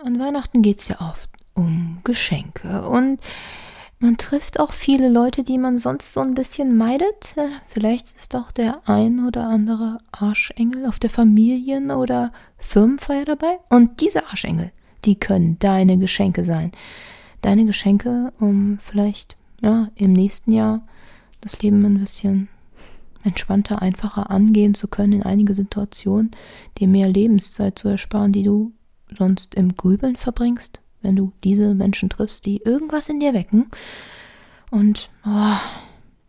An Weihnachten geht es ja oft um Geschenke und man trifft auch viele Leute, die man sonst so ein bisschen meidet. Vielleicht ist auch der ein oder andere Arschengel auf der Familien- oder Firmenfeier dabei. Und diese Arschengel, die können deine Geschenke sein. Deine Geschenke, um vielleicht ja, im nächsten Jahr das Leben ein bisschen entspannter, einfacher angehen zu können in einige Situationen, dir mehr Lebenszeit zu ersparen, die du sonst im Grübeln verbringst, wenn du diese Menschen triffst, die irgendwas in dir wecken und oh,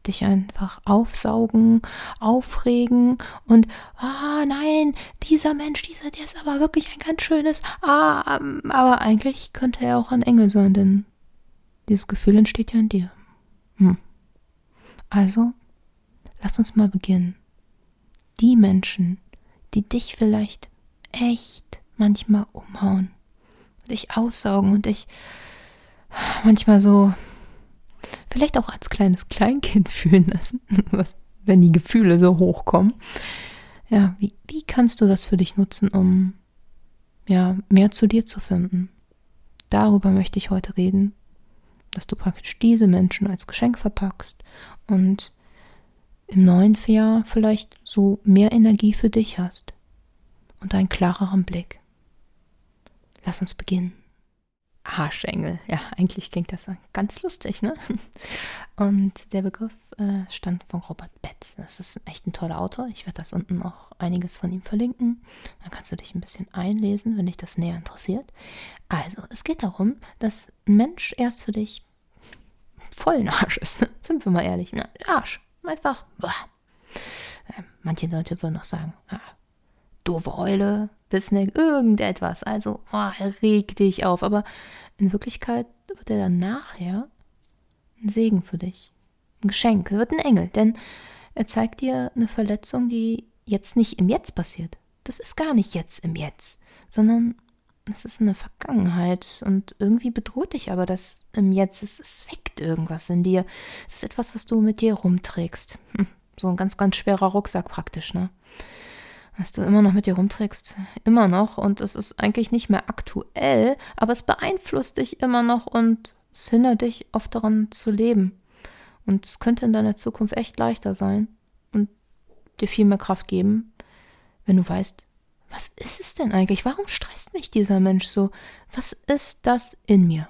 dich einfach aufsaugen, aufregen und ah nein, dieser Mensch, dieser, der ist aber wirklich ein ganz schönes, ah, aber eigentlich könnte er auch ein Engel sein, denn dieses Gefühl entsteht ja in dir. Hm. Also, lass uns mal beginnen. Die Menschen, die dich vielleicht echt manchmal umhauen, dich aussaugen und dich manchmal so vielleicht auch als kleines Kleinkind fühlen lassen, was, wenn die Gefühle so hochkommen. Ja, wie, wie kannst du das für dich nutzen, um ja, mehr zu dir zu finden? Darüber möchte ich heute reden, dass du praktisch diese Menschen als Geschenk verpackst und im neuen Jahr vielleicht so mehr Energie für dich hast und einen klareren Blick. Lass uns beginnen. Arschengel. Ja, eigentlich klingt das ganz lustig, ne? Und der Begriff äh, stammt von Robert Betz. Das ist echt ein toller Autor. Ich werde das unten auch einiges von ihm verlinken. Dann kannst du dich ein bisschen einlesen, wenn dich das näher interessiert. Also, es geht darum, dass ein Mensch erst für dich voll ein Arsch ist. Ne? Sind wir mal ehrlich. Na, Arsch. Einfach. Äh, manche Leute würden noch sagen, ah, doofe Eule, Bissneck, irgendetwas. Also, oh, reg dich auf. Aber in Wirklichkeit wird er dann nachher ein Segen für dich. Ein Geschenk. Er wird ein Engel. Denn er zeigt dir eine Verletzung, die jetzt nicht im Jetzt passiert. Das ist gar nicht jetzt im Jetzt, sondern es ist eine Vergangenheit und irgendwie bedroht dich aber das im Jetzt. Es, es weckt irgendwas in dir. Es ist etwas, was du mit dir rumträgst. Hm, so ein ganz, ganz schwerer Rucksack praktisch, ne? Was du immer noch mit dir rumträgst, immer noch und es ist eigentlich nicht mehr aktuell, aber es beeinflusst dich immer noch und es hindert dich oft daran zu leben. Und es könnte in deiner Zukunft echt leichter sein und dir viel mehr Kraft geben, wenn du weißt, was ist es denn eigentlich? Warum stresst mich dieser Mensch so? Was ist das in mir?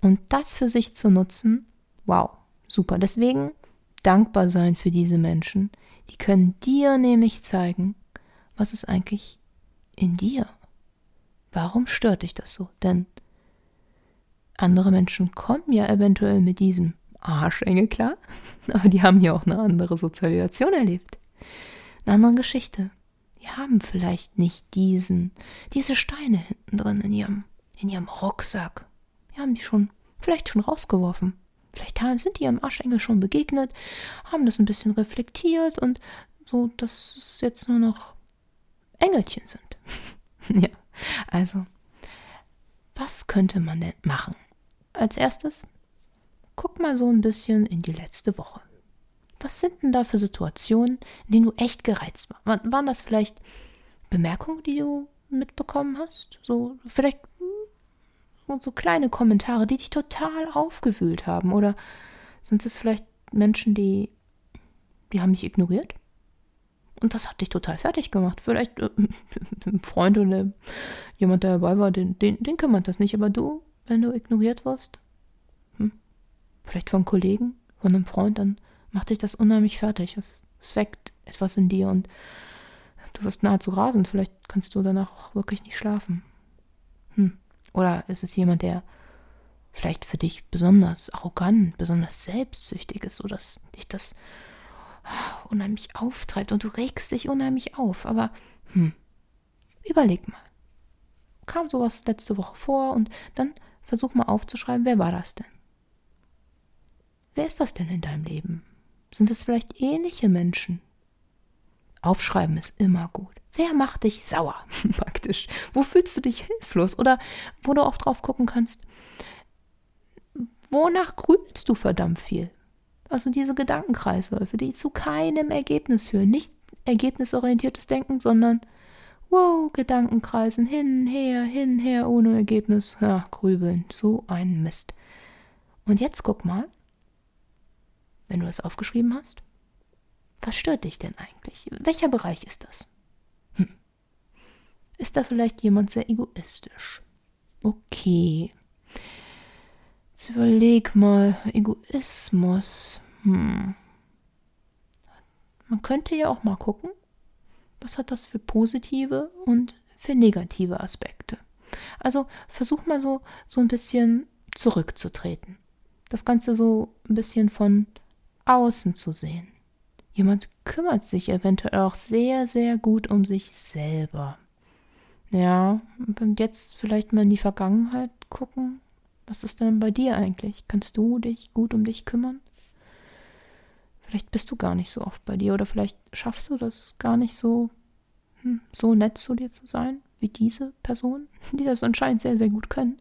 Und das für sich zu nutzen, wow, super. Deswegen dankbar sein für diese Menschen. Die können dir nämlich zeigen, was ist eigentlich in dir? Warum stört dich das so? Denn andere Menschen kommen ja eventuell mit diesem Arschengel klar, aber die haben ja auch eine andere Sozialisation erlebt. Eine andere Geschichte. Die haben vielleicht nicht diesen, diese Steine hinten drin in ihrem, in ihrem Rucksack. Die haben die schon, vielleicht schon rausgeworfen. Vielleicht sind die ihrem Arschengel schon begegnet, haben das ein bisschen reflektiert und so, dass es jetzt nur noch Engelchen sind. ja, also, was könnte man denn machen? Als erstes, guck mal so ein bisschen in die letzte Woche. Was sind denn da für Situationen, in denen du echt gereizt warst? Waren das vielleicht Bemerkungen, die du mitbekommen hast? So, vielleicht so kleine Kommentare, die dich total aufgewühlt haben? Oder sind es vielleicht Menschen, die, die haben dich ignoriert? Und das hat dich total fertig gemacht. Vielleicht äh, ein Freund oder jemand, der dabei war, den, den, den kümmert das nicht. Aber du, wenn du ignoriert wirst, hm, vielleicht von Kollegen, von einem Freund, dann macht dich das unheimlich fertig. Es, es weckt etwas in dir und du wirst nahezu rasend. Vielleicht kannst du danach auch wirklich nicht schlafen. Hm. Oder ist es jemand, der vielleicht für dich besonders arrogant, besonders selbstsüchtig ist, sodass dich das unheimlich auftreibt und du regst dich unheimlich auf. Aber hm, überleg mal. Kam sowas letzte Woche vor und dann versuch mal aufzuschreiben, wer war das denn? Wer ist das denn in deinem Leben? Sind es vielleicht ähnliche Menschen? Aufschreiben ist immer gut. Wer macht dich sauer, praktisch? Wo fühlst du dich hilflos? Oder wo du auch drauf gucken kannst, wonach grübelst du verdammt viel? Also diese Gedankenkreisläufe, die zu keinem Ergebnis führen. Nicht ergebnisorientiertes Denken, sondern Wow, Gedankenkreisen, hin, her, hin, her, ohne Ergebnis. Ja, grübeln, so ein Mist. Und jetzt guck mal, wenn du das aufgeschrieben hast, was stört dich denn eigentlich? Welcher Bereich ist das? Hm. Ist da vielleicht jemand sehr egoistisch? Okay. Überleg mal, Egoismus. Hm. Man könnte ja auch mal gucken, was hat das für positive und für negative Aspekte. Also versuch mal so, so ein bisschen zurückzutreten. Das Ganze so ein bisschen von außen zu sehen. Jemand kümmert sich eventuell auch sehr, sehr gut um sich selber. Ja, und jetzt vielleicht mal in die Vergangenheit gucken. Was ist denn bei dir eigentlich? Kannst du dich gut um dich kümmern? Vielleicht bist du gar nicht so oft bei dir oder vielleicht schaffst du das gar nicht so, hm, so nett zu dir zu sein wie diese Person, die das anscheinend sehr, sehr gut können.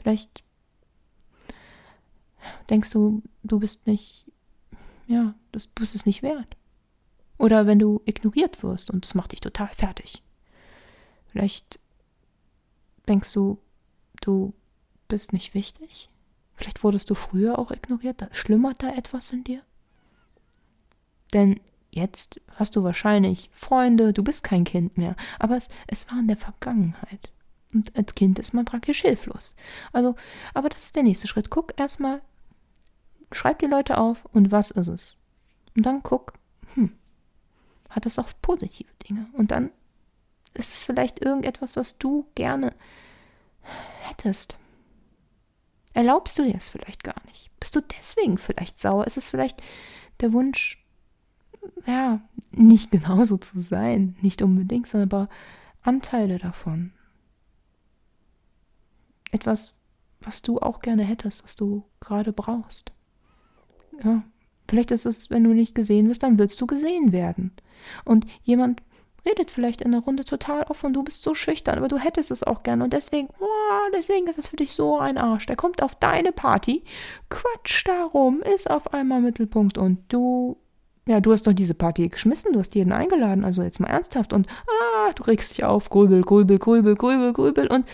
Vielleicht denkst du, du bist nicht, ja, du bist es nicht wert. Oder wenn du ignoriert wirst und das macht dich total fertig. Vielleicht denkst du, du bist nicht wichtig. Vielleicht wurdest du früher auch ignoriert. Da schlummert da etwas in dir. Denn jetzt hast du wahrscheinlich Freunde, du bist kein Kind mehr, aber es, es war in der Vergangenheit. Und als Kind ist man praktisch hilflos. Also, aber das ist der nächste Schritt. Guck erstmal, schreib die Leute auf und was ist es? Und dann guck, hm, hat es auch positive Dinge? Und dann ist es vielleicht irgendetwas, was du gerne hättest. Erlaubst du dir es vielleicht gar nicht? Bist du deswegen vielleicht sauer? Ist es vielleicht der Wunsch, ja, nicht genauso zu sein, nicht unbedingt, sondern aber Anteile davon. Etwas, was du auch gerne hättest, was du gerade brauchst. Ja, vielleicht ist es, wenn du nicht gesehen wirst, dann willst du gesehen werden. Und jemand redet vielleicht in der Runde total offen, du bist so schüchtern, aber du hättest es auch gerne und deswegen, oh, deswegen ist es für dich so ein Arsch. Der kommt auf deine Party, quatscht darum, ist auf einmal Mittelpunkt und du ja, du hast doch diese Party geschmissen, du hast jeden eingeladen, also jetzt mal ernsthaft und ah, du regst dich auf, grübel, grübel, grübel, grübel, grübel und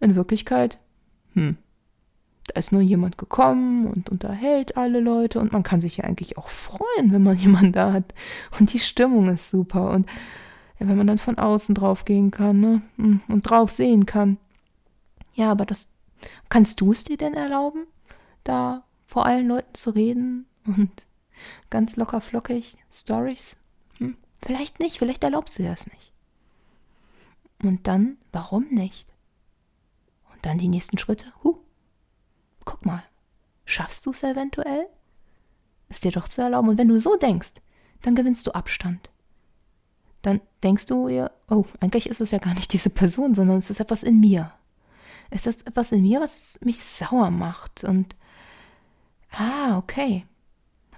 in Wirklichkeit, hm, da ist nur jemand gekommen und unterhält alle Leute und man kann sich ja eigentlich auch freuen, wenn man jemanden da hat und die Stimmung ist super und ja, wenn man dann von außen drauf gehen kann ne, hm, und drauf sehen kann. Ja, aber das, kannst du es dir denn erlauben, da vor allen Leuten zu reden und Ganz locker flockig, Stories? Hm, vielleicht nicht, vielleicht erlaubst du dir das nicht. Und dann, warum nicht? Und dann die nächsten Schritte. Huh, guck mal, schaffst du es eventuell? Ist dir doch zu erlauben. Und wenn du so denkst, dann gewinnst du Abstand. Dann denkst du ihr, oh, eigentlich ist es ja gar nicht diese Person, sondern es ist etwas in mir. Es ist etwas in mir, was mich sauer macht. Und, ah, okay.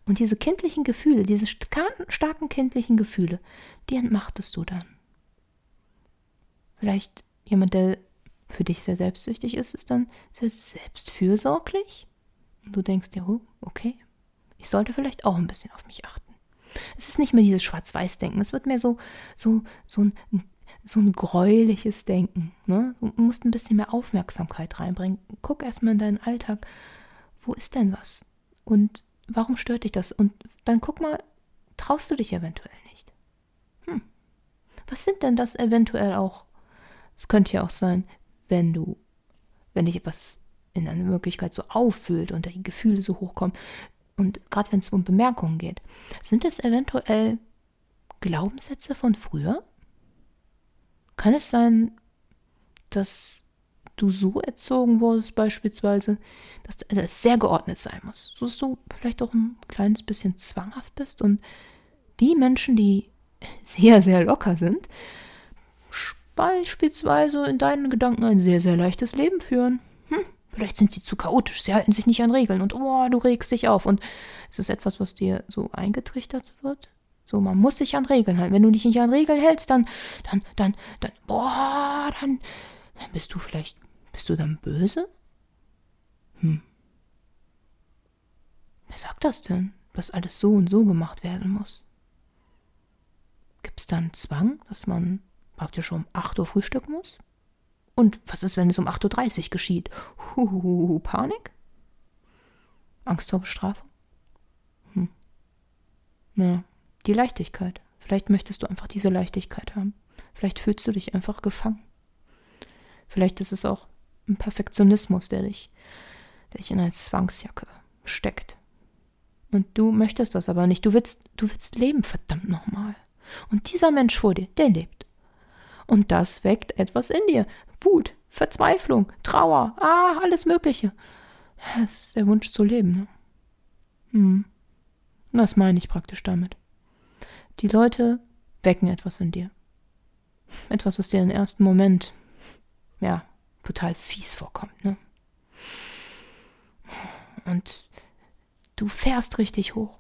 Und diese kindlichen Gefühle, diese starken kindlichen Gefühle, die entmachtest du dann. Vielleicht jemand, der für dich sehr selbstsüchtig ist, ist dann sehr selbstfürsorglich. Und du denkst dir, oh, okay, ich sollte vielleicht auch ein bisschen auf mich achten. Es ist nicht mehr dieses Schwarz-Weiß-Denken, es wird mehr so, so, so ein, so ein gräuliches Denken. Ne? Du musst ein bisschen mehr Aufmerksamkeit reinbringen. Guck erstmal in deinen Alltag, wo ist denn was? Und warum stört dich das? Und dann guck mal, traust du dich eventuell nicht? Hm. Was sind denn das eventuell auch? Es könnte ja auch sein, wenn du, wenn dich etwas in einer Möglichkeit so auffühlt und die Gefühle so hochkommen und gerade wenn es um Bemerkungen geht, sind es eventuell Glaubenssätze von früher? Kann es sein, dass du so erzogen wurdest, beispielsweise, dass das sehr geordnet sein muss, so dass du vielleicht auch ein kleines bisschen zwanghaft bist und die Menschen, die sehr, sehr locker sind, beispielsweise in deinen Gedanken ein sehr, sehr leichtes Leben führen. Hm, vielleicht sind sie zu chaotisch, sie halten sich nicht an Regeln und oh, du regst dich auf. Und ist das etwas, was dir so eingetrichtert wird? So, man muss sich an Regeln halten. Wenn du dich nicht an Regeln hältst, dann, dann, dann, dann, boah, dann, dann bist du vielleicht bist du dann böse? Hm. Wer sagt das denn, dass alles so und so gemacht werden muss? Gibt es da einen Zwang, dass man praktisch um 8 Uhr frühstücken muss? Und was ist, wenn es um 8.30 Uhr geschieht? Huhuhu, Panik? Angst vor Bestrafung? Hm. Ja, die Leichtigkeit. Vielleicht möchtest du einfach diese Leichtigkeit haben. Vielleicht fühlst du dich einfach gefangen. Vielleicht ist es auch ein Perfektionismus, der dich, der dich in eine Zwangsjacke steckt. Und du möchtest das aber nicht. Du willst, du willst leben, verdammt nochmal. Und dieser Mensch vor dir, der lebt. Und das weckt etwas in dir. Wut, Verzweiflung, Trauer, ah, alles Mögliche. Das ist der Wunsch zu leben, ne? Hm. Das meine ich praktisch damit. Die Leute wecken etwas in dir. Etwas, was dir im ersten Moment, ja, total fies vorkommt, ne? Und du fährst richtig hoch.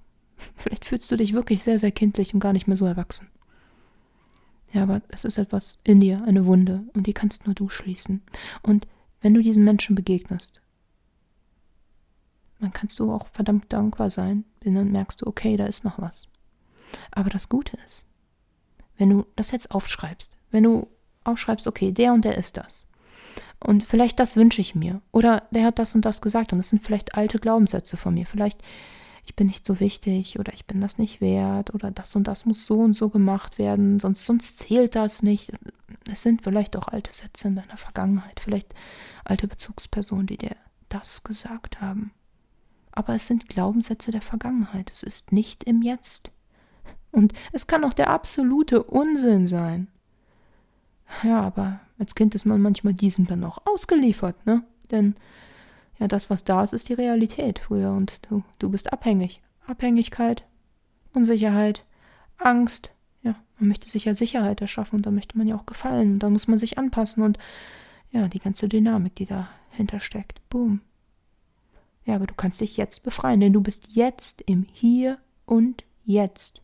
Vielleicht fühlst du dich wirklich sehr, sehr kindlich und gar nicht mehr so erwachsen. Ja, aber es ist etwas in dir, eine Wunde, und die kannst nur du schließen. Und wenn du diesen Menschen begegnest, dann kannst du auch verdammt dankbar sein, denn dann merkst du, okay, da ist noch was. Aber das Gute ist, wenn du das jetzt aufschreibst, wenn du aufschreibst, okay, der und der ist das. Und vielleicht das wünsche ich mir. Oder der hat das und das gesagt und das sind vielleicht alte Glaubenssätze von mir. Vielleicht ich bin nicht so wichtig oder ich bin das nicht wert oder das und das muss so und so gemacht werden, sonst, sonst zählt das nicht. Es sind vielleicht auch alte Sätze in deiner Vergangenheit, vielleicht alte Bezugspersonen, die dir das gesagt haben. Aber es sind Glaubenssätze der Vergangenheit, es ist nicht im Jetzt. Und es kann auch der absolute Unsinn sein. Ja, aber als Kind ist man manchmal diesem dann auch ausgeliefert, ne? Denn ja, das, was da ist, ist die Realität früher und du, du bist abhängig. Abhängigkeit, Unsicherheit, Angst. Ja, man möchte sich ja Sicherheit erschaffen und dann möchte man ja auch gefallen und dann muss man sich anpassen und ja, die ganze Dynamik, die dahinter steckt. Boom. Ja, aber du kannst dich jetzt befreien, denn du bist jetzt im Hier und Jetzt.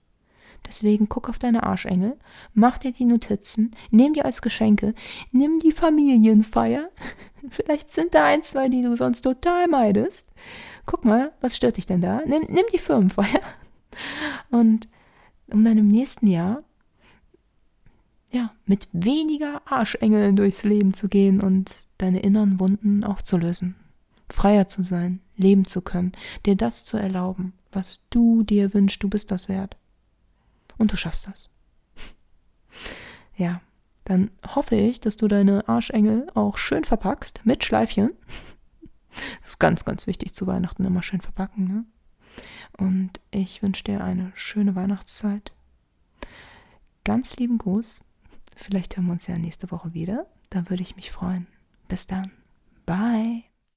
Deswegen guck auf deine Arschengel, mach dir die Notizen, nimm dir als Geschenke, nimm die Familienfeier. Vielleicht sind da ein, zwei, die du sonst total meidest. Guck mal, was stört dich denn da? Nimm, nimm die Firmenfeier. Und um dann im nächsten Jahr ja, mit weniger Arschengeln durchs Leben zu gehen und deine inneren Wunden aufzulösen. Freier zu sein, leben zu können, dir das zu erlauben, was du dir wünschst, du bist das wert. Und du schaffst das. Ja, dann hoffe ich, dass du deine Arschengel auch schön verpackst mit Schleifchen. Das ist ganz, ganz wichtig zu Weihnachten immer schön verpacken. Ne? Und ich wünsche dir eine schöne Weihnachtszeit. Ganz lieben Gruß. Vielleicht hören wir uns ja nächste Woche wieder. Da würde ich mich freuen. Bis dann. Bye.